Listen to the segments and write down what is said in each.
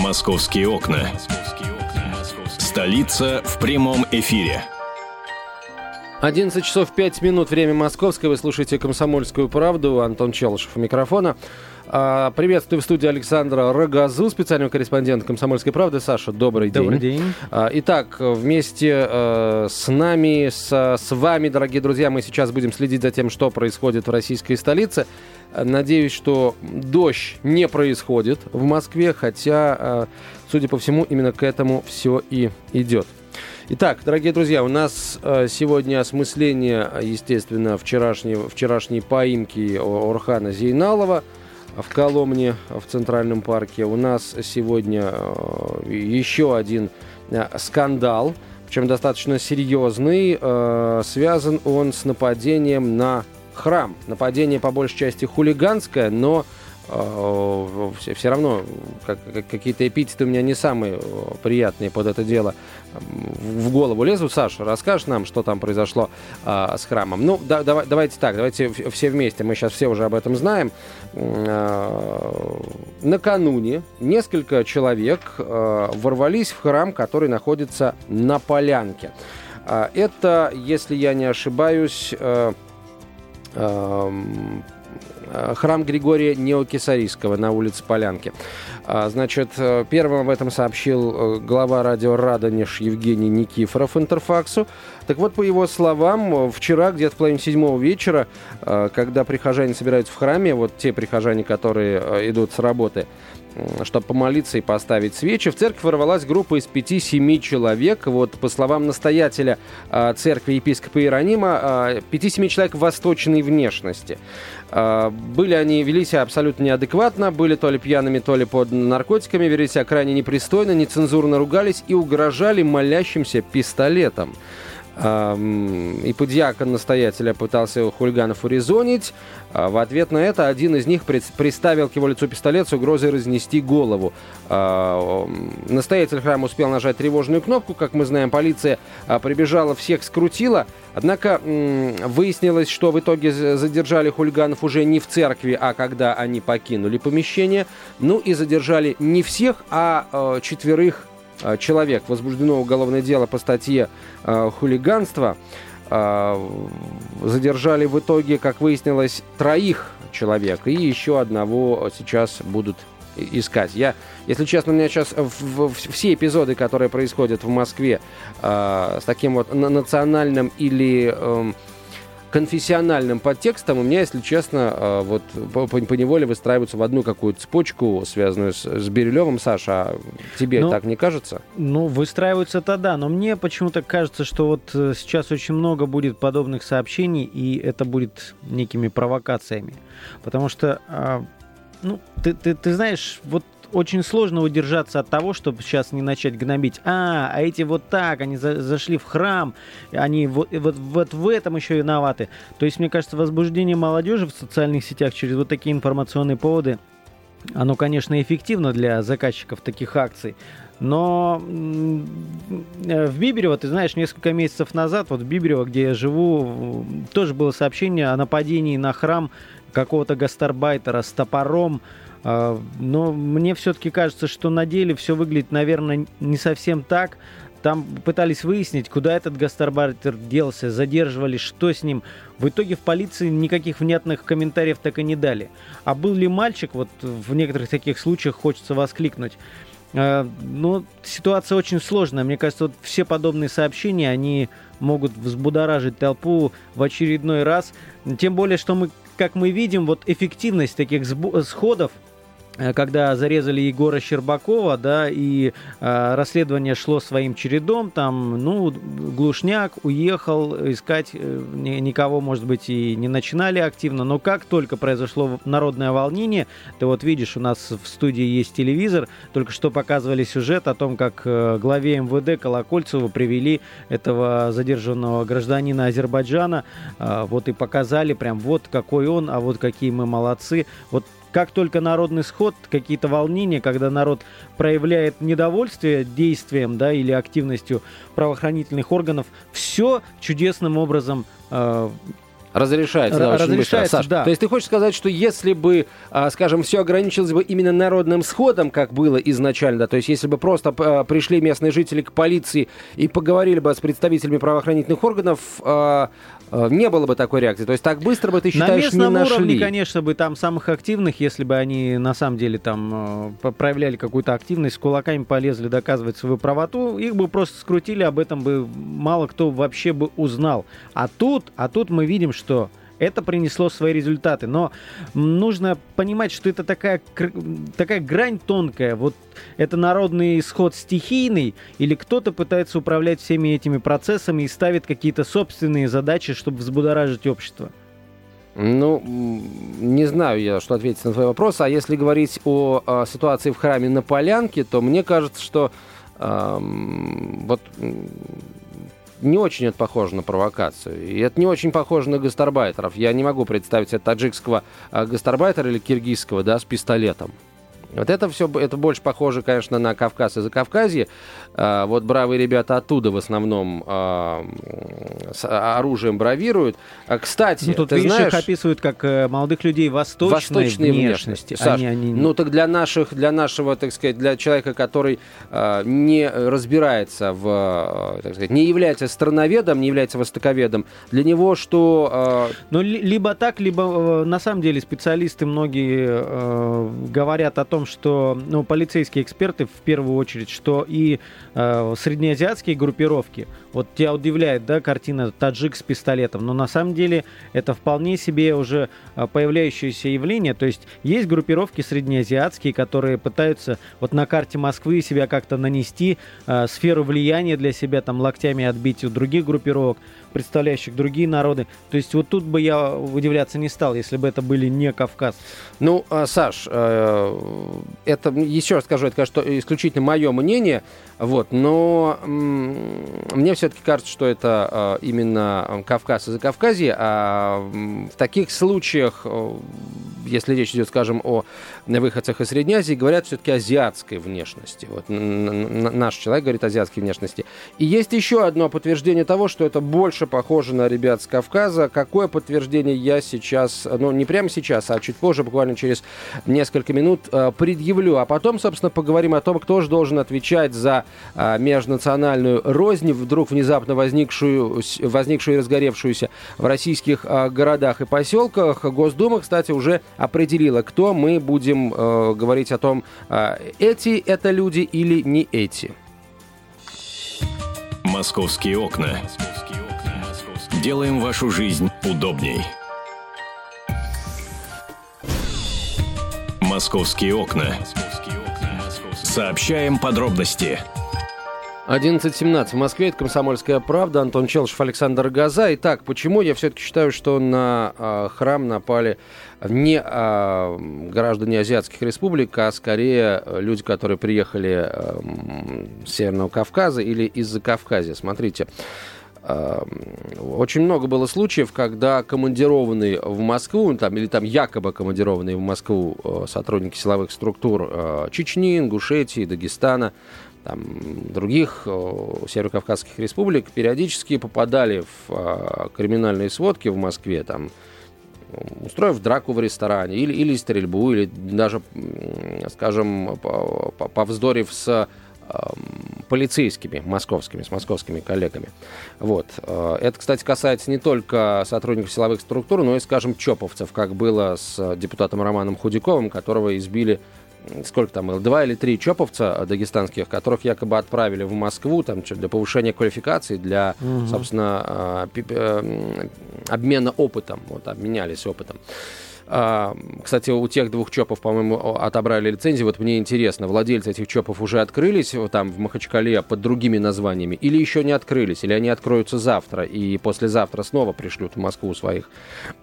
Московские окна. Столица в прямом эфире. 11 часов 5 минут, время московское. Вы слушаете «Комсомольскую правду». Антон Челышев у микрофона. А, приветствую в студии Александра Рогозу, специального корреспондента «Комсомольской правды». Саша, добрый день. Добрый день. А, итак, вместе э, с нами, с, с вами, дорогие друзья, мы сейчас будем следить за тем, что происходит в российской столице. Надеюсь, что дождь не происходит в Москве, хотя, э, судя по всему, именно к этому все и идет. Итак, дорогие друзья, у нас э, сегодня осмысление, естественно, вчерашней, вчерашней поимки Орхана Зейналова – в Коломне, в Центральном парке. У нас сегодня э, еще один скандал, причем достаточно серьезный. Связан он с нападением на храм. Нападение по большей части хулиганское, но все, все равно как, какие-то эпитеты у меня не самые приятные под это дело в голову лезут. Саша, расскажешь нам, что там произошло а, с храмом? Ну, да, давай, давайте так, давайте все вместе, мы сейчас все уже об этом знаем. А, накануне несколько человек а, ворвались в храм, который находится на полянке. А, это, если я не ошибаюсь, Э, храм Григория Неокисарийского на улице Полянки. А, значит, э, первым об этом сообщил э, глава радио «Радонеж» Евгений Никифоров Интерфаксу. Так вот, по его словам, вчера, где-то в половине седьмого вечера, когда прихожане собираются в храме, вот те прихожане, которые идут с работы, чтобы помолиться и поставить свечи. В церковь ворвалась группа из 5-7 человек. Вот, по словам настоятеля э, церкви епископа Иеронима, э, 5-7 человек восточной внешности. Э, были они, вели себя абсолютно неадекватно, были то ли пьяными, то ли под наркотиками, вели себя крайне непристойно, нецензурно ругались и угрожали молящимся пистолетом. И подьякон настоятеля пытался хулиганов урезонить. А в ответ на это один из них приставил к его лицу пистолет с угрозой разнести голову. А, настоятель храма успел нажать тревожную кнопку. Как мы знаем, полиция а, прибежала, всех скрутила. Однако выяснилось, что в итоге задержали хулиганов уже не в церкви, а когда они покинули помещение. Ну и задержали не всех, а четверых Э, человек. Возбуждено уголовное дело по статье э, хулиганство. Э, задержали в итоге, как выяснилось, троих человек. И еще одного сейчас будут искать. Я, если честно, у меня сейчас в, в, все эпизоды, которые происходят в Москве э, с таким вот национальным или э, конфессиональным подтекстом у меня, если честно, э, вот по, по неволе выстраиваются в одну какую-то цепочку, связанную с, с Бирюлевым. Саша, а тебе ну, так не кажется? Ну, выстраиваются-то да, но мне почему-то кажется, что вот э, сейчас очень много будет подобных сообщений, и это будет некими провокациями. Потому что, а, ну, ты, ты, ты знаешь, вот очень сложно удержаться от того, чтобы сейчас не начать гнобить. А, а эти вот так, они за, зашли в храм, они вот, вот, вот в этом еще виноваты. То есть, мне кажется, возбуждение молодежи в социальных сетях через вот такие информационные поводы, оно, конечно, эффективно для заказчиков таких акций, но в Биберево, ты знаешь, несколько месяцев назад, вот в Биберево, где я живу, тоже было сообщение о нападении на храм какого-то гастарбайтера с топором. А, но мне все-таки кажется, что на деле все выглядит, наверное, не совсем так. Там пытались выяснить, куда этот гастарбайтер делся, задерживали, что с ним. В итоге в полиции никаких внятных комментариев так и не дали. А был ли мальчик, вот в некоторых таких случаях хочется воскликнуть. А, но ситуация очень сложная. Мне кажется, вот все подобные сообщения, они могут взбудоражить толпу в очередной раз. Тем более, что мы, как мы видим, вот эффективность таких сходов когда зарезали Егора Щербакова, да, и э, расследование шло своим чередом, там, ну, глушняк уехал, искать э, никого, может быть, и не начинали активно, но как только произошло народное волнение, ты вот видишь, у нас в студии есть телевизор, только что показывали сюжет о том, как э, главе МВД Колокольцеву привели этого задержанного гражданина Азербайджана, э, вот и показали прям вот какой он, а вот какие мы молодцы, вот как только народный сход, какие-то волнения, когда народ проявляет недовольствие действием да, или активностью правоохранительных органов, все чудесным образом э, Разрешается, да, очень Разрешается, быстро. Саш, да. то есть ты хочешь сказать, что если бы, а, скажем, все ограничилось бы именно народным сходом, как было изначально, то есть если бы просто а, пришли местные жители к полиции и поговорили бы с представителями правоохранительных органов, а, не было бы такой реакции. То есть так быстро бы, ты На считаешь, не местном нашли? уровне, конечно, бы там самых активных, если бы они на самом деле там э, проявляли какую-то активность, с кулаками полезли доказывать свою правоту, их бы просто скрутили, об этом бы мало кто вообще бы узнал. А тут, а тут мы видим, что это принесло свои результаты. Но нужно понимать, что это такая, такая грань тонкая. Вот это народный исход стихийный, или кто-то пытается управлять всеми этими процессами и ставит какие-то собственные задачи, чтобы взбудоражить общество. Ну, не знаю я, что ответить на твой вопрос. А если говорить о, а, ситуации в храме на Полянке, то мне кажется, что ам, вот не очень это похоже на провокацию. И это не очень похоже на гастарбайтеров. Я не могу представить себе таджикского а, гастарбайтера или киргизского, да, с пистолетом. Вот это все, это больше похоже, конечно, на Кавказ и Закавказье. А, вот бравые ребята оттуда в основном а, с оружием бравируют. А, кстати, Ну, тут, ты видишь, знаешь... их описывают как э, молодых людей восточной, Восточные внешности. внешности. Саш, Они- они- Ну так для наших, для нашего, так сказать, для человека, который не разбирается в, так сказать, не является страноведом, не является востоковедом, для него что Ну, ли- либо так, либо э, на самом деле специалисты многие э, говорят о том, что, ну, полицейские эксперты в первую очередь, что и э, среднеазиатские группировки, вот тебя удивляет, да, картина таджик с пистолетом, но на самом деле это вполне себе уже э, появляющееся явление, то есть есть группировки среднеазиатские, которые пытаются вот на карте Москвы себя как-то нанести, э, сферу влияния для себя, там, локтями отбить у других группировок, представляющих другие народы. То есть вот тут бы я удивляться не стал, если бы это были не кавказцы. Ну, а, Саш, э, это, еще раз скажу, это, конечно, исключительно мое мнение, вот, но мне все-таки кажется, что это э, именно Кавказ и Закавказье, а в таких случаях, э, если речь идет, скажем, о выходцах из Средней Азии, говорят все-таки азиатской внешности. Вот наш человек говорит азиатской внешности. И есть еще одно подтверждение того, что это больше похоже на ребят с Кавказа. Какое подтверждение я сейчас, ну не прямо сейчас, а чуть позже, буквально через несколько минут, э, предъявлю. А потом, собственно, поговорим о том, кто же должен отвечать за межнациональную рознь, вдруг внезапно возникшую, возникшую и разгоревшуюся в российских э, городах и поселках. Госдума, кстати, уже определила, кто мы будем э, говорить о том, э, эти это люди или не эти. «Московские окна». Делаем вашу жизнь удобней. «Московские окна». Сообщаем подробности. 11.17 в Москве, это «Комсомольская правда», Антон Челшев, Александр Газа. Итак, почему я все-таки считаю, что на э, храм напали не э, граждане азиатских республик, а скорее э, люди, которые приехали э, с Северного Кавказа или из-за Кавказа. Смотрите, э, очень много было случаев, когда командированные в Москву, ну, там, или там якобы командированные в Москву э, сотрудники силовых структур э, Чечни, Ингушетии, Дагестана, там, других э, северокавказских республик периодически попадали в э, криминальные сводки в Москве, там, устроив драку в ресторане, или, или стрельбу, или даже, скажем, по- по- повздорив с эм, полицейскими московскими, с московскими коллегами. Вот. Э, Это, кстати, касается не только сотрудников силовых структур, но и, скажем, чоповцев, как было с депутатом Романом Худяковым, которого избили сколько там было, два или три чоповца дагестанских, которых якобы отправили в Москву там, для повышения квалификации, для, собственно, а, э, обмена опытом, вот, обменялись опытом. А, Кстати, у тех двух чопов, по-моему, отобрали лицензии. Вот мне интересно, владельцы этих чопов уже открылись вот там в Махачкале под другими названиями или еще не открылись, или они откроются завтра и послезавтра снова пришлют в Москву своих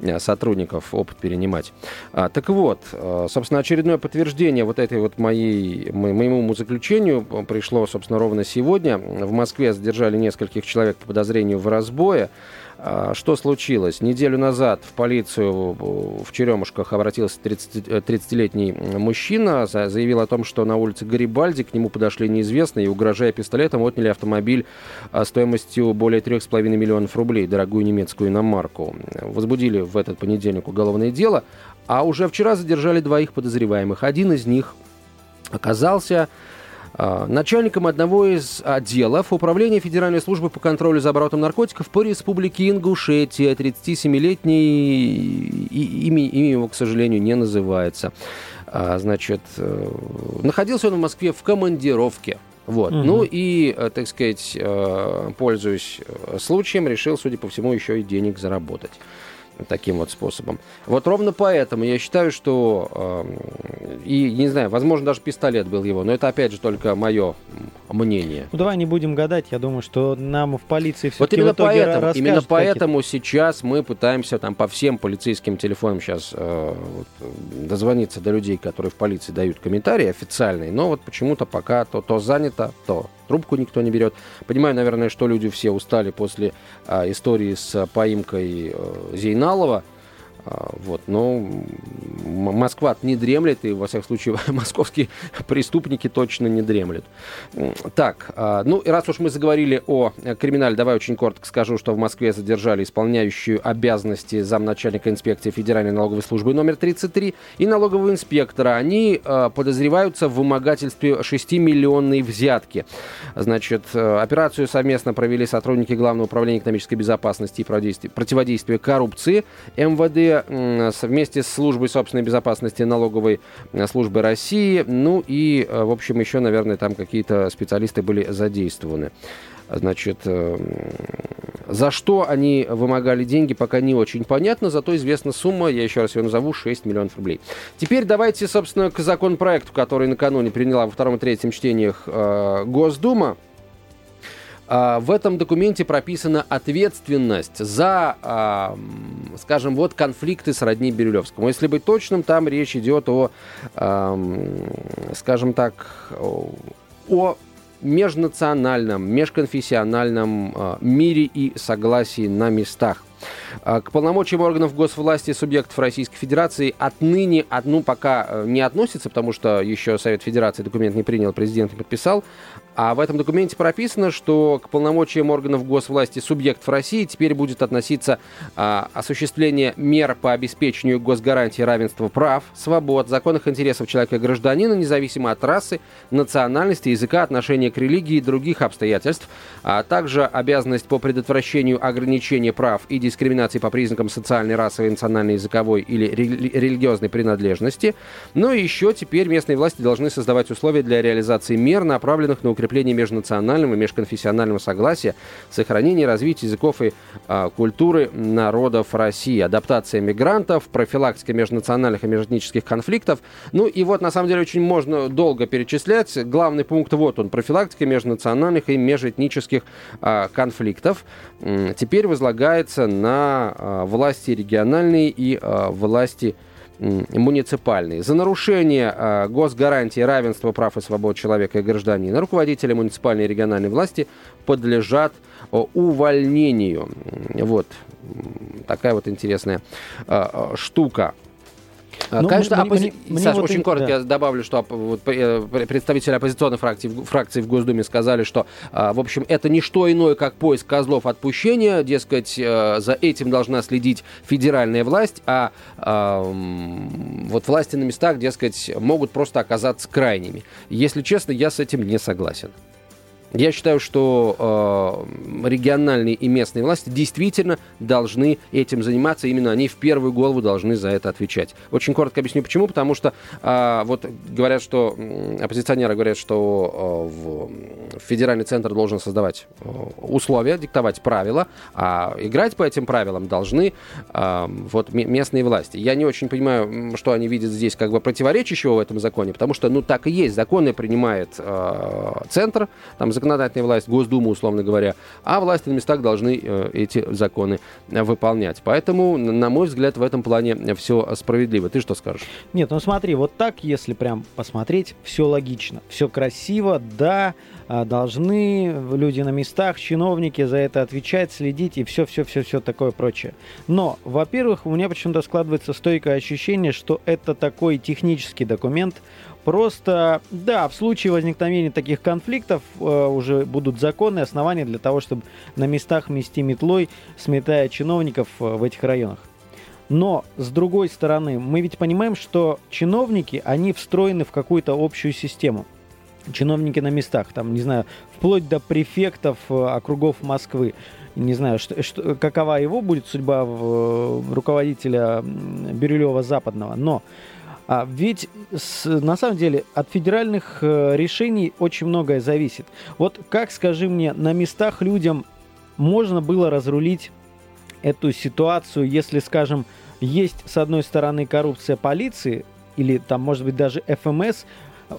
э, сотрудников опыт перенимать. А, так вот, э, собственно, очередное подтверждение вот этой вот моей, мо- моему заключению пришло, собственно, ровно сегодня. В Москве задержали нескольких человек по подозрению в разбое. А, что случилось? Неделю назад в полицию в Черемушках обратился 30, 30-летний мужчина, заявил о том, что на улице Гарибальди к нему подошли неизвестные и, угрожая пистолетом, отняли автомобиль а, стоимостью более 3,5 миллионов рублей, дорогую немецкую иномарку. Возбудили в этот понедельник уголовное дело, а уже вчера задержали двоих подозреваемых. Один из них оказался начальником одного из отделов Управления Федеральной службы по контролю за оборотом наркотиков по республике Ингушетия. 37-летний, имя, имя его, к сожалению, не называется. А, значит, э, находился он в Москве в командировке. Вот. Угу. Ну и, э, так сказать, э, пользуясь случаем, решил, судя по всему, еще и денег заработать таким вот способом. Вот ровно поэтому я считаю, что, э, и не знаю, возможно, даже пистолет был его, но это опять же только мое мнение. Ну давай не будем гадать, я думаю, что нам в полиции все Вот именно поэтому, именно поэтому сейчас мы пытаемся там по всем полицейским телефонам сейчас э, вот, дозвониться до людей, которые в полиции дают комментарии официальные, но вот почему-то пока то, то занято, то трубку никто не берет. Понимаю, наверное, что люди все устали после а, истории с поимкой а, Зейналова. А, вот, но Москва не дремлет, и, во всяком случае, московские преступники точно не дремлют. Так, а, ну, и раз уж мы заговорили о криминале, давай очень коротко скажу, что в Москве задержали исполняющую обязанности замначальника инспекции Федеральной налоговой службы номер 33 и налогового инспектора. Они а, подозреваются в вымогательстве 6-миллионной взятки. Значит, операцию совместно провели сотрудники Главного управления экономической безопасности и противодействия коррупции МВД вместе с службой собственной безопасности налоговой э, службы России. Ну и, э, в общем, еще, наверное, там какие-то специалисты были задействованы. Значит, э, за что они вымогали деньги, пока не очень понятно, зато известна сумма, я еще раз ее назову, 6 миллионов рублей. Теперь давайте, собственно, к законопроекту, который накануне приняла во втором и третьем чтениях Госдума. А, в этом документе прописана ответственность за, а, скажем, вот конфликты с родней Бирюлевскому. Если быть точным, там речь идет о, скажем так, о межнациональном, межконфессиональном а, мире и согласии на местах. К полномочиям органов госвласти субъектов Российской Федерации отныне, ну, пока э, не относится, потому что еще Совет Федерации документ не принял, президент не подписал, а в этом документе прописано, что к полномочиям органов госвласти субъектов России теперь будет относиться а, осуществление мер по обеспечению госгарантии равенства прав, свобод, законных интересов человека и гражданина, независимо от расы, национальности, языка, отношения к религии и других обстоятельств, а также обязанность по предотвращению ограничения прав и дискриминации по признакам социальной, расовой, национальной, языковой или религиозной принадлежности. Но еще теперь местные власти должны создавать условия для реализации мер, направленных на укрепление укрепление межнационального и межконфессионального согласия, сохранение и развитие языков и а, культуры народов России, адаптация мигрантов, профилактика межнациональных и межэтнических конфликтов. Ну и вот, на самом деле, очень можно долго перечислять. Главный пункт вот он, профилактика межнациональных и межэтнических а, конфликтов. Теперь возлагается на а, власти региональные и а, власти муниципальные. За нарушение э, госгарантии равенства прав и свобод человека и гражданина руководители муниципальной и региональной власти подлежат э, увольнению. Вот такая вот интересная э, штука. Ну, Конечно, мне, оппози... мне, Саш, мне очень вот коротко да. я добавлю, что вот, э, представители оппозиционной фракции, фракции в Госдуме сказали, что, а, в общем, это не что иное, как поиск козлов отпущения, дескать, э, за этим должна следить федеральная власть, а, а вот власти на местах, дескать, могут просто оказаться крайними. Если честно, я с этим не согласен. Я считаю, что э, региональные и местные власти действительно должны этим заниматься. Именно они в первую голову должны за это отвечать. Очень коротко объясню, почему. Потому что э, вот говорят, что оппозиционеры говорят, что э, федеральный центр должен создавать э, условия, диктовать правила, а играть по этим правилам должны э, вот местные власти. Я не очень понимаю, что они видят здесь как бы противоречащего в этом законе, потому что, ну, так и есть. Законы принимает э, центр, там законодательная власть, Госдума, условно говоря, а власти на местах должны э, эти законы выполнять. Поэтому, на мой взгляд, в этом плане все справедливо. Ты что скажешь? Нет, ну смотри, вот так, если прям посмотреть, все логично, все красиво, да, должны люди на местах, чиновники за это отвечать, следить и все-все-все-все такое прочее. Но, во-первых, у меня почему-то складывается стойкое ощущение, что это такой технический документ, Просто, да, в случае возникновения таких конфликтов э, уже будут законы, основания для того, чтобы на местах мести метлой, сметая чиновников э, в этих районах. Но, с другой стороны, мы ведь понимаем, что чиновники, они встроены в какую-то общую систему. Чиновники на местах, там, не знаю, вплоть до префектов э, округов Москвы. Не знаю, что, что, какова его будет судьба в, в руководителя Бирюлева Западного. Но а ведь с, на самом деле от федеральных э, решений очень многое зависит. Вот как, скажи мне, на местах людям можно было разрулить эту ситуацию, если, скажем, есть с одной стороны коррупция полиции или там, может быть, даже ФМС,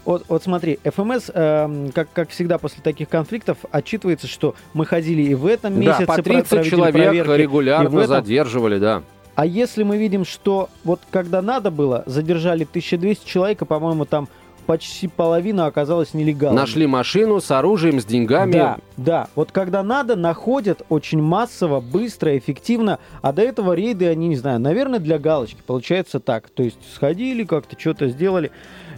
вот, вот смотри, ФМС, э, как, как всегда после таких конфликтов, отчитывается, что мы ходили и в этом месяце. Да, по 30 человек регулярно этом... задерживали, да. А если мы видим, что вот когда надо было, задержали 1200 человек, и, по-моему, там почти половина оказалась нелегалной. Нашли машину с оружием, с деньгами. Да, да. Вот когда надо, находят очень массово, быстро, эффективно. А до этого рейды, они, не знаю, наверное, для галочки. Получается так. То есть сходили, как-то что-то сделали.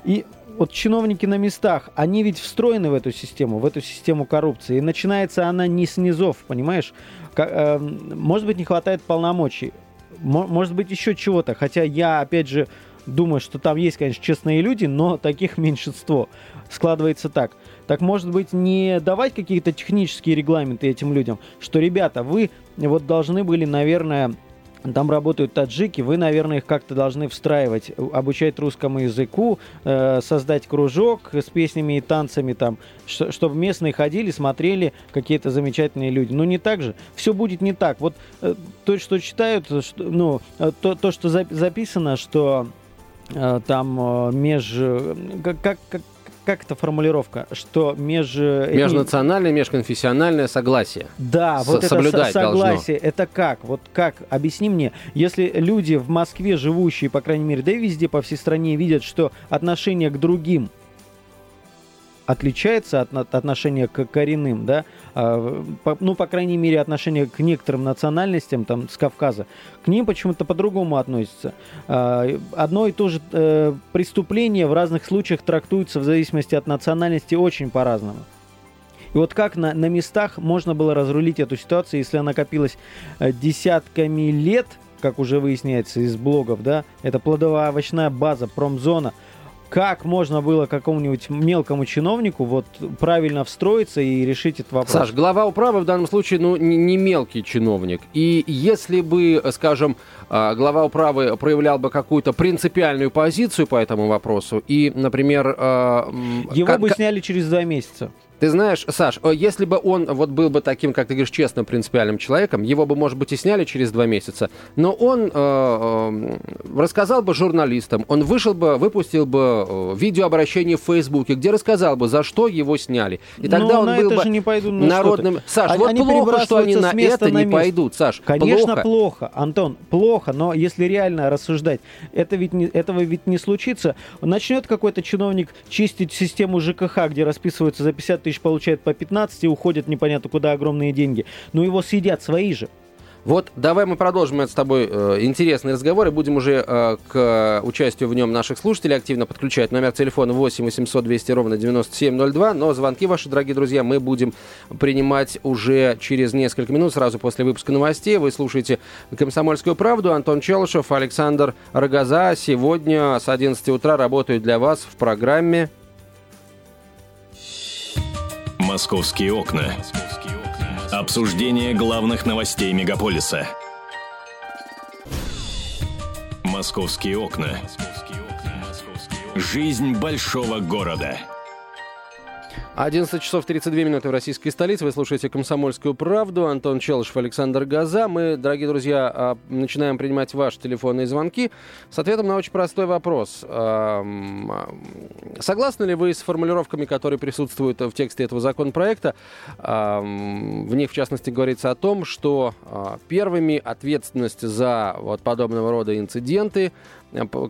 И вот чиновники на местах, они ведь встроены в эту систему, в эту систему коррупции. И начинается она не с низов, понимаешь? Эм, может быть, не хватает полномочий может быть, еще чего-то. Хотя я, опять же, думаю, что там есть, конечно, честные люди, но таких меньшинство. Складывается так. Так может быть не давать какие-то технические регламенты этим людям, что, ребята, вы вот должны были, наверное, там работают таджики, вы, наверное, их как-то должны встраивать, обучать русскому языку, э, создать кружок с песнями и танцами там, ш- чтобы местные ходили, смотрели какие-то замечательные люди. Но не так же. Все будет не так. Вот э, то, что читают, что, ну, э, то, то, что за- записано, что э, там э, меж... Э, как, как, как эта формулировка, что меж... Межнациональное, межконфессиональное согласие. Да, С вот это согласие, должно. это как? Вот как? Объясни мне, если люди в Москве живущие, по крайней мере, да и везде по всей стране видят, что отношение к другим отличается от, от отношения к коренным, да, а, ну, по крайней мере, отношение к некоторым национальностям, там, с Кавказа, к ним почему-то по-другому относятся. А, одно и то же э, преступление в разных случаях трактуется в зависимости от национальности очень по-разному. И вот как на, на местах можно было разрулить эту ситуацию, если она копилась э, десятками лет, как уже выясняется из блогов, да, это плодово-овощная база, промзона – как можно было какому-нибудь мелкому чиновнику вот правильно встроиться и решить этот вопрос? Саш, глава управы в данном случае, ну, не мелкий чиновник. И если бы, скажем, а, глава управы проявлял бы какую-то принципиальную позицию по этому вопросу и, например... А, Его бы сняли через два месяца. Ты знаешь, Саш, если бы он вот был бы таким, как ты говоришь, честным, принципиальным человеком, его бы, может быть, и сняли через два месяца, но он э, э, рассказал бы журналистам, он вышел бы, выпустил бы э, видеообращение в Фейсбуке, где рассказал бы, за что его сняли. И тогда но он был бы не пойду народным... Саш, они, вот они плохо, что они на это на не пойдут, Саш. Конечно, плохо. плохо, Антон, плохо, но если реально рассуждать, это ведь не, этого ведь не случится. Начнет какой-то чиновник чистить систему ЖКХ, где расписываются за 50 тысяч тысяч получает по 15 и уходят непонятно куда огромные деньги. Но его съедят свои же. Вот давай мы продолжим с тобой э, интересный разговор и будем уже э, к участию в нем наших слушателей активно подключать. Номер телефона 8 800 200 ровно 9702. Но звонки ваши, дорогие друзья, мы будем принимать уже через несколько минут, сразу после выпуска новостей. Вы слушаете «Комсомольскую правду». Антон Челышев, Александр Рогоза. Сегодня с 11 утра работают для вас в программе «Московские окна». Обсуждение главных новостей мегаполиса. «Московские окна». Жизнь большого города. 11 часов 32 минуты в российской столице. Вы слушаете «Комсомольскую правду». Антон Челышев, Александр Газа. Мы, дорогие друзья, а, начинаем принимать ваши телефонные звонки с ответом на очень простой вопрос. Согласны ли вы с формулировками, которые присутствуют в тексте этого законопроекта? В них, в частности, говорится о том, что а, первыми ответственность за вот подобного рода инциденты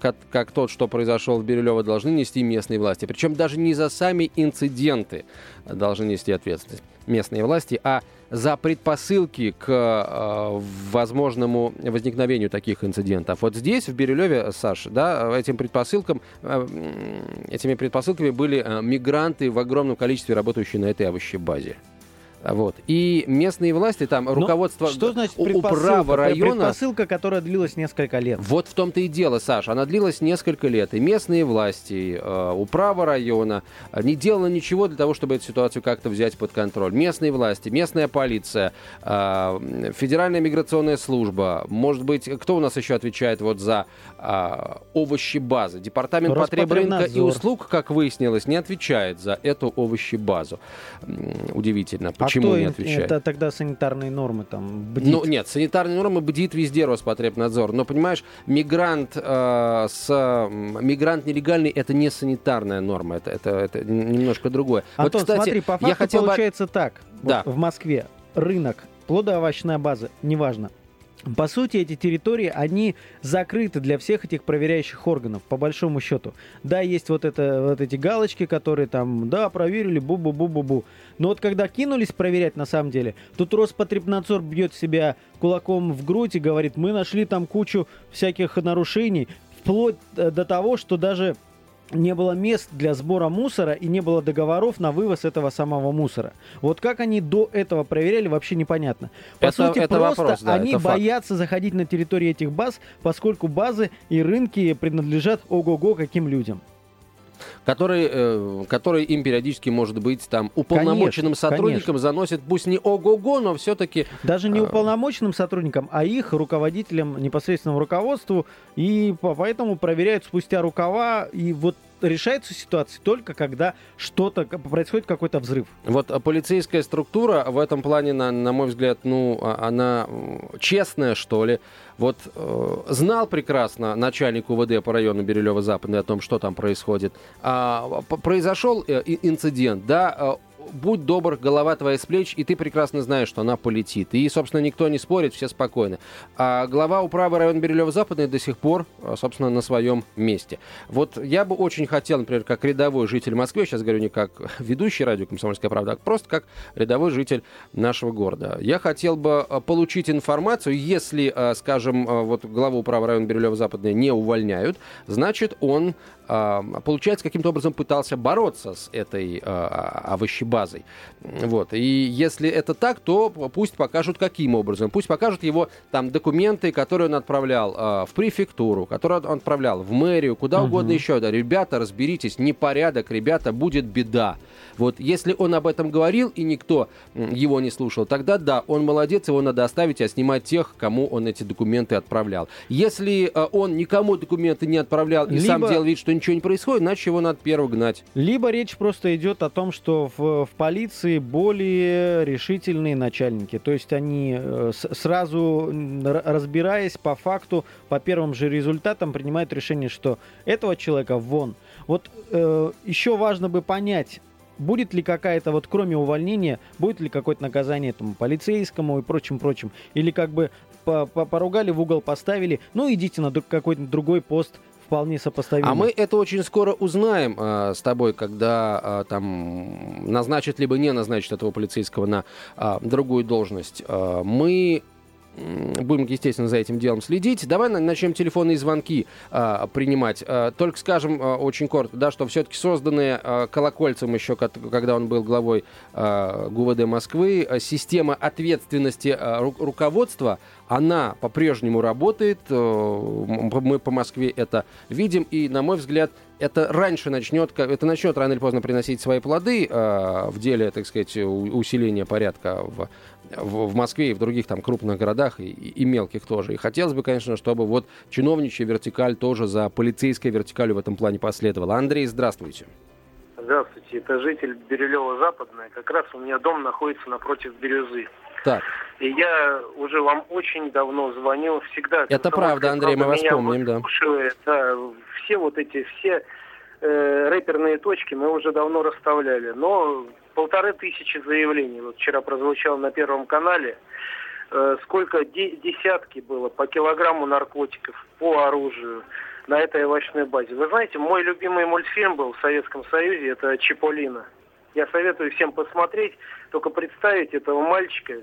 как, как тот, что произошел в Бирюлево, должны нести местные власти. Причем даже не за сами инциденты должны нести ответственность местные власти, а за предпосылки к э, возможному возникновению таких инцидентов. Вот здесь, в Бирюлеве, Саш, да, этим предпосылкам, э, этими предпосылками были э, мигранты в огромном количестве, работающие на этой овощебазе. Вот. И местные власти, там, Но руководство что значит управа района... Предпосылка, которая длилась несколько лет. Вот в том-то и дело, Саша. Она длилась несколько лет. И местные власти, э, управа района э, не делала ничего для того, чтобы эту ситуацию как-то взять под контроль. Местные власти, местная полиция, э, Федеральная миграционная служба, может быть, кто у нас еще отвечает вот за э, овощи базы? Департамент потребрынка и услуг, как выяснилось, не отвечает за эту овощи базу. Удивительно. А Почему не отвечает? Это тогда санитарные нормы там бдит? Ну, нет, санитарные нормы бдит везде Роспотребнадзор. Но, понимаешь, мигрант э, с... Мигрант нелегальный — это не санитарная норма. Это, это, это немножко другое. Антон, вот, кстати, смотри, по факту я хотел получается бы... так. Да. Вот в Москве рынок, плодоовощная база, неважно, по сути, эти территории, они закрыты для всех этих проверяющих органов, по большому счету. Да, есть вот, это, вот эти галочки, которые там, да, проверили, бу-бу-бу-бу-бу. Но вот когда кинулись проверять на самом деле, тут Роспотребнадзор бьет себя кулаком в грудь и говорит, мы нашли там кучу всяких нарушений, вплоть э, до того, что даже не было мест для сбора мусора и не было договоров на вывоз этого самого мусора. Вот как они до этого проверяли, вообще непонятно. По это, сути, это просто вопрос, да, они боятся факт. заходить на территорию этих баз, поскольку базы и рынки принадлежат ого-го каким людям который, э, который им периодически может быть там уполномоченным конечно, сотрудником конечно. заносит, пусть не ого-го, но все-таки... Даже не э, уполномоченным сотрудникам, а их руководителям, непосредственному руководству, и поэтому проверяют спустя рукава, и вот решается ситуация только когда что-то происходит какой-то взрыв. Вот а полицейская структура в этом плане, на, на мой взгляд, ну, а, она честная, что ли. Вот э, знал прекрасно начальник УВД по району Бирюлево-Западный о том, что там происходит. А, произошел э, инцидент, да, э, будь добр, голова твоя с плеч, и ты прекрасно знаешь, что она полетит. И, собственно, никто не спорит, все спокойны. А глава управы района Бирюлево-Западный до сих пор, а, собственно, на своем месте. Вот я бы очень хотел, например, как рядовой житель Москвы, сейчас говорю не как ведущий радио «Комсомольская правда», а просто как рядовой житель нашего города. Я хотел бы а, получить информацию, если, а, скажем, вот главу управы района Бирюлево-Западный не увольняют, значит, он получается, каким-то образом пытался бороться с этой овощебазой. Вот. И если это так, то пусть покажут, каким образом. Пусть покажут его там документы, которые он отправлял в префектуру, которые он отправлял в мэрию, куда угу. угодно еще. Да, ребята, разберитесь, непорядок, ребята, будет беда. Вот если он об этом говорил и никто его не слушал, тогда да, он молодец, его надо оставить, а снимать тех, кому он эти документы отправлял. Если он никому документы не отправлял и Либо... сам делал вид, что ничего не происходит, значит его надо первого гнать. Либо речь просто идет о том, что в, в полиции более решительные начальники. То есть они э, сразу разбираясь по факту, по первым же результатам, принимают решение, что этого человека вон. Вот э, еще важно бы понять, будет ли какая-то, вот кроме увольнения, будет ли какое-то наказание этому полицейскому и прочим-прочим, или как бы поругали, в угол поставили, ну идите на какой-то другой пост, вполне сопоставимо. А мы это очень скоро узнаем э, с тобой, когда э, там назначат либо не назначат этого полицейского на э, другую должность. Э, мы Будем, естественно, за этим делом следить. Давай начнем телефонные звонки а, принимать. А, только скажем а, очень коротко, да, что все-таки созданные а, Колокольцем еще, когда он был главой а, ГУВД Москвы, система ответственности а, ру- руководства, она по-прежнему работает. А, мы по Москве это видим. И, на мой взгляд, это раньше начнет, это начнет рано или поздно приносить свои плоды а, в деле, так сказать, усиления порядка в в, в Москве и в других там крупных городах и, и мелких тоже. И хотелось бы, конечно, чтобы вот чиновничья вертикаль тоже за полицейской вертикалью в этом плане последовала. Андрей, здравствуйте. Здравствуйте, это житель Бирюлева-Западная. Как раз у меня дом находится напротив Бирюзы. Так. И я уже вам очень давно звонил, всегда. Это правда, Андрей, мы вас помним, да. да. Все вот эти, все э, рэперные точки мы уже давно расставляли. Но полторы тысячи заявлений. Вот вчера прозвучало на Первом канале. Э, сколько де- десятки было по килограмму наркотиков, по оружию. на этой овощной базе. Вы знаете, мой любимый мультфильм был в Советском Союзе, это «Чиполлино». Я советую всем посмотреть, только представить этого мальчика,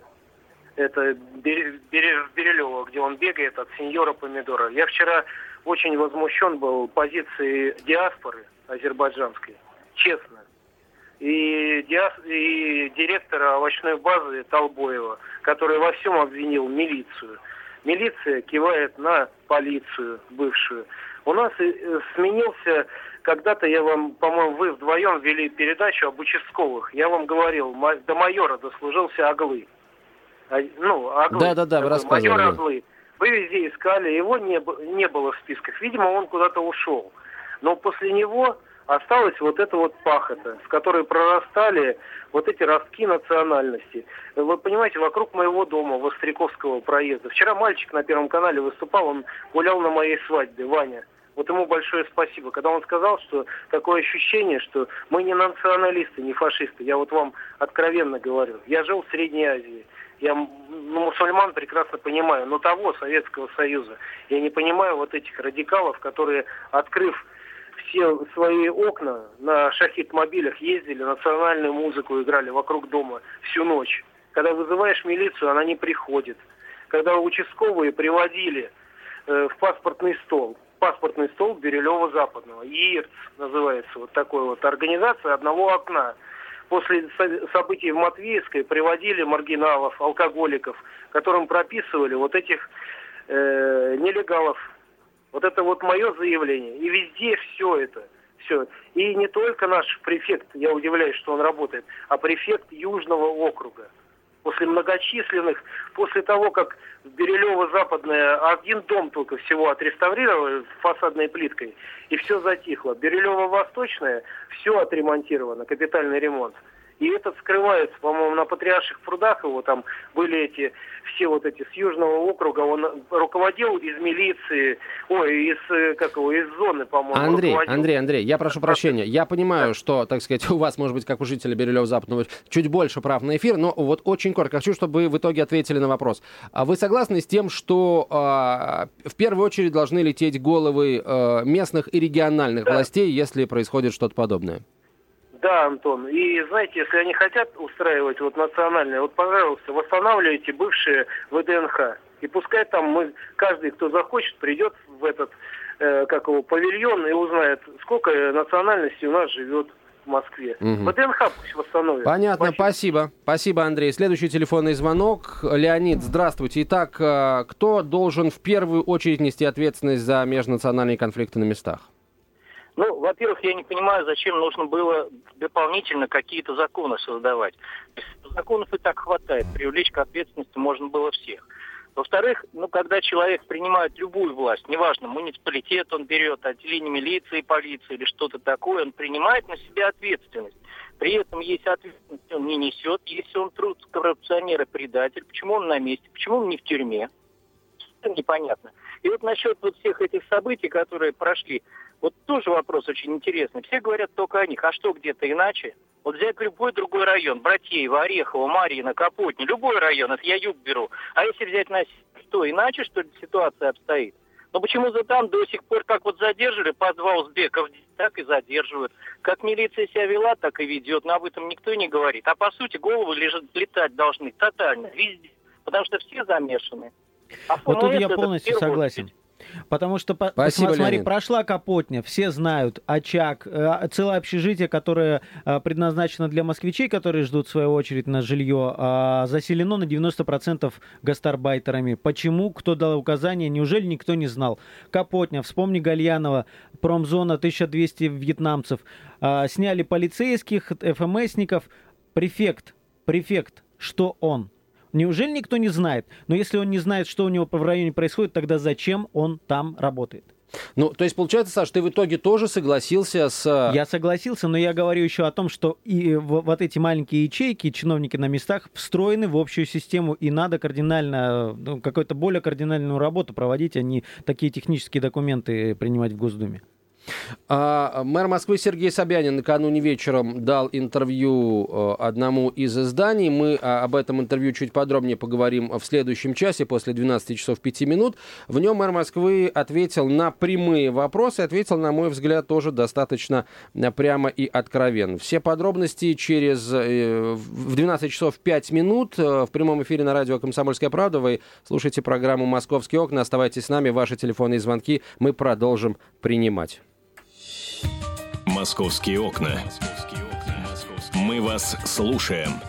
это Берилева, где он бегает от сеньора Помидора. Я вчера очень возмущен был позицией диаспоры азербайджанской, честно. И, диас... и директора овощной базы Толбоева, который во всем обвинил милицию. Милиция кивает на полицию бывшую. У нас э, сменился, когда-то я вам, по-моему, вы вдвоем вели передачу об участковых. Я вам говорил, до майора дослужился Оглы. А, ну, Оглы. Да-да-да, вы рассказывали. Майор Оглы. Вы везде искали, его не, не было в списках. Видимо, он куда-то ушел. Но после него осталась вот эта вот пахота, с которой прорастали вот эти ростки национальности. Вы понимаете, вокруг моего дома, Востряковского проезда. Вчера мальчик на Первом канале выступал, он гулял на моей свадьбе, Ваня. Вот ему большое спасибо. Когда он сказал, что такое ощущение, что мы не националисты, не фашисты. Я вот вам откровенно говорю. Я жил в Средней Азии. Я ну, мусульман прекрасно понимаю, но того Советского Союза. Я не понимаю вот этих радикалов, которые, открыв все свои окна на шахид-мобилях ездили, национальную музыку играли вокруг дома всю ночь. Когда вызываешь милицию, она не приходит. Когда участковые приводили э, в паспортный стол, паспортный стол Бирюлева Западного, ЕИРЦ называется, вот такой вот, организация одного окна. После событий в Матвеевской приводили маргиналов, алкоголиков, которым прописывали вот этих э, нелегалов вот это вот мое заявление. И везде все это. Все. И не только наш префект, я удивляюсь, что он работает, а префект Южного округа. После многочисленных, после того, как в Бирюлево-Западное один дом только всего отреставрировали фасадной плиткой, и все затихло. Бирюлево-Восточное все отремонтировано, капитальный ремонт. И этот скрывается, по-моему, на Патриарших прудах его там были эти, все вот эти с Южного округа, он руководил из милиции, ой, из, э, как его, из зоны, по-моему. Андрей, руководил. Андрей, Андрей, я прошу прощения, я понимаю, что, так сказать, у вас, может быть, как у жителя Бирюлева Западного, чуть больше прав на эфир, но вот очень коротко, хочу, чтобы вы в итоге ответили на вопрос. А вы согласны с тем, что э, в первую очередь должны лететь головы э, местных и региональных да. властей, если происходит что-то подобное? Да, Антон. И знаете, если они хотят устраивать вот национальное, вот, пожалуйста, восстанавливайте бывшие ВДНХ. И пускай там мы, каждый, кто захочет, придет в этот, э, как его, павильон и узнает, сколько национальностей у нас живет в Москве. Угу. ВДНХ пусть восстановит. Понятно, спасибо. спасибо. Спасибо, Андрей. Следующий телефонный звонок. Леонид, здравствуйте. Итак, э, кто должен в первую очередь нести ответственность за межнациональные конфликты на местах? Ну, во-первых, я не понимаю, зачем нужно было дополнительно какие-то законы создавать. Законов и так хватает, привлечь к ответственности можно было всех. Во-вторых, ну, когда человек принимает любую власть, неважно, муниципалитет он берет, отделение милиции, полиции или что-то такое, он принимает на себя ответственность. При этом есть ответственность, он не несет. Если он труд коррупционер и предатель, почему он на месте, почему он не в тюрьме? Это непонятно. И вот насчет вот всех этих событий, которые прошли, вот тоже вопрос очень интересный. Все говорят только о них. А что где-то иначе? Вот взять любой другой район, Братеево, Орехово, Марьино, Капотни, любой район, это я юг беру. А если взять на что, иначе, что ли, ситуация обстоит? Но почему-то там до сих пор как вот задерживали по два узбеков, так и задерживают. Как милиция себя вела, так и ведет. Но об этом никто не говорит. А по сути головы лежат, летать должны тотально, везде. Потому что все замешаны. А вот тут я полностью согласен. Потому что, Спасибо, смотри, Леонид. прошла Капотня, все знают, очаг, э, целое общежитие, которое э, предназначено для москвичей, которые ждут свою очередь на жилье, а, заселено на 90% гастарбайтерами. Почему? Кто дал указания? Неужели никто не знал? Капотня, вспомни Гальянова, промзона 1200 вьетнамцев. Сняли полицейских, ФМСников. Префект, префект, что он? Неужели никто не знает? Но если он не знает, что у него в районе происходит, тогда зачем он там работает? Ну, то есть, получается, Саш, ты в итоге тоже согласился с... Э, я согласился, но я говорю еще о том, что и вот эти маленькие ячейки, чиновники на местах, встроены в общую систему, и надо кардинально, ну, какую-то более кардинальную работу проводить, а не такие технические документы принимать в Госдуме. А, мэр Москвы Сергей Собянин накануне вечером дал интервью э, одному из изданий. Мы а, об этом интервью чуть подробнее поговорим в следующем часе после 12 часов 5 минут. В нем мэр Москвы ответил на прямые вопросы, ответил, на мой взгляд, тоже достаточно э, прямо и откровенно. Все подробности через э, в 12 часов 5 минут в прямом эфире на радио «Комсомольская правда». Вы слушаете программу «Московские окна». Оставайтесь с нами. Ваши телефонные звонки мы продолжим принимать. «Московские окна». Мы вас слушаем.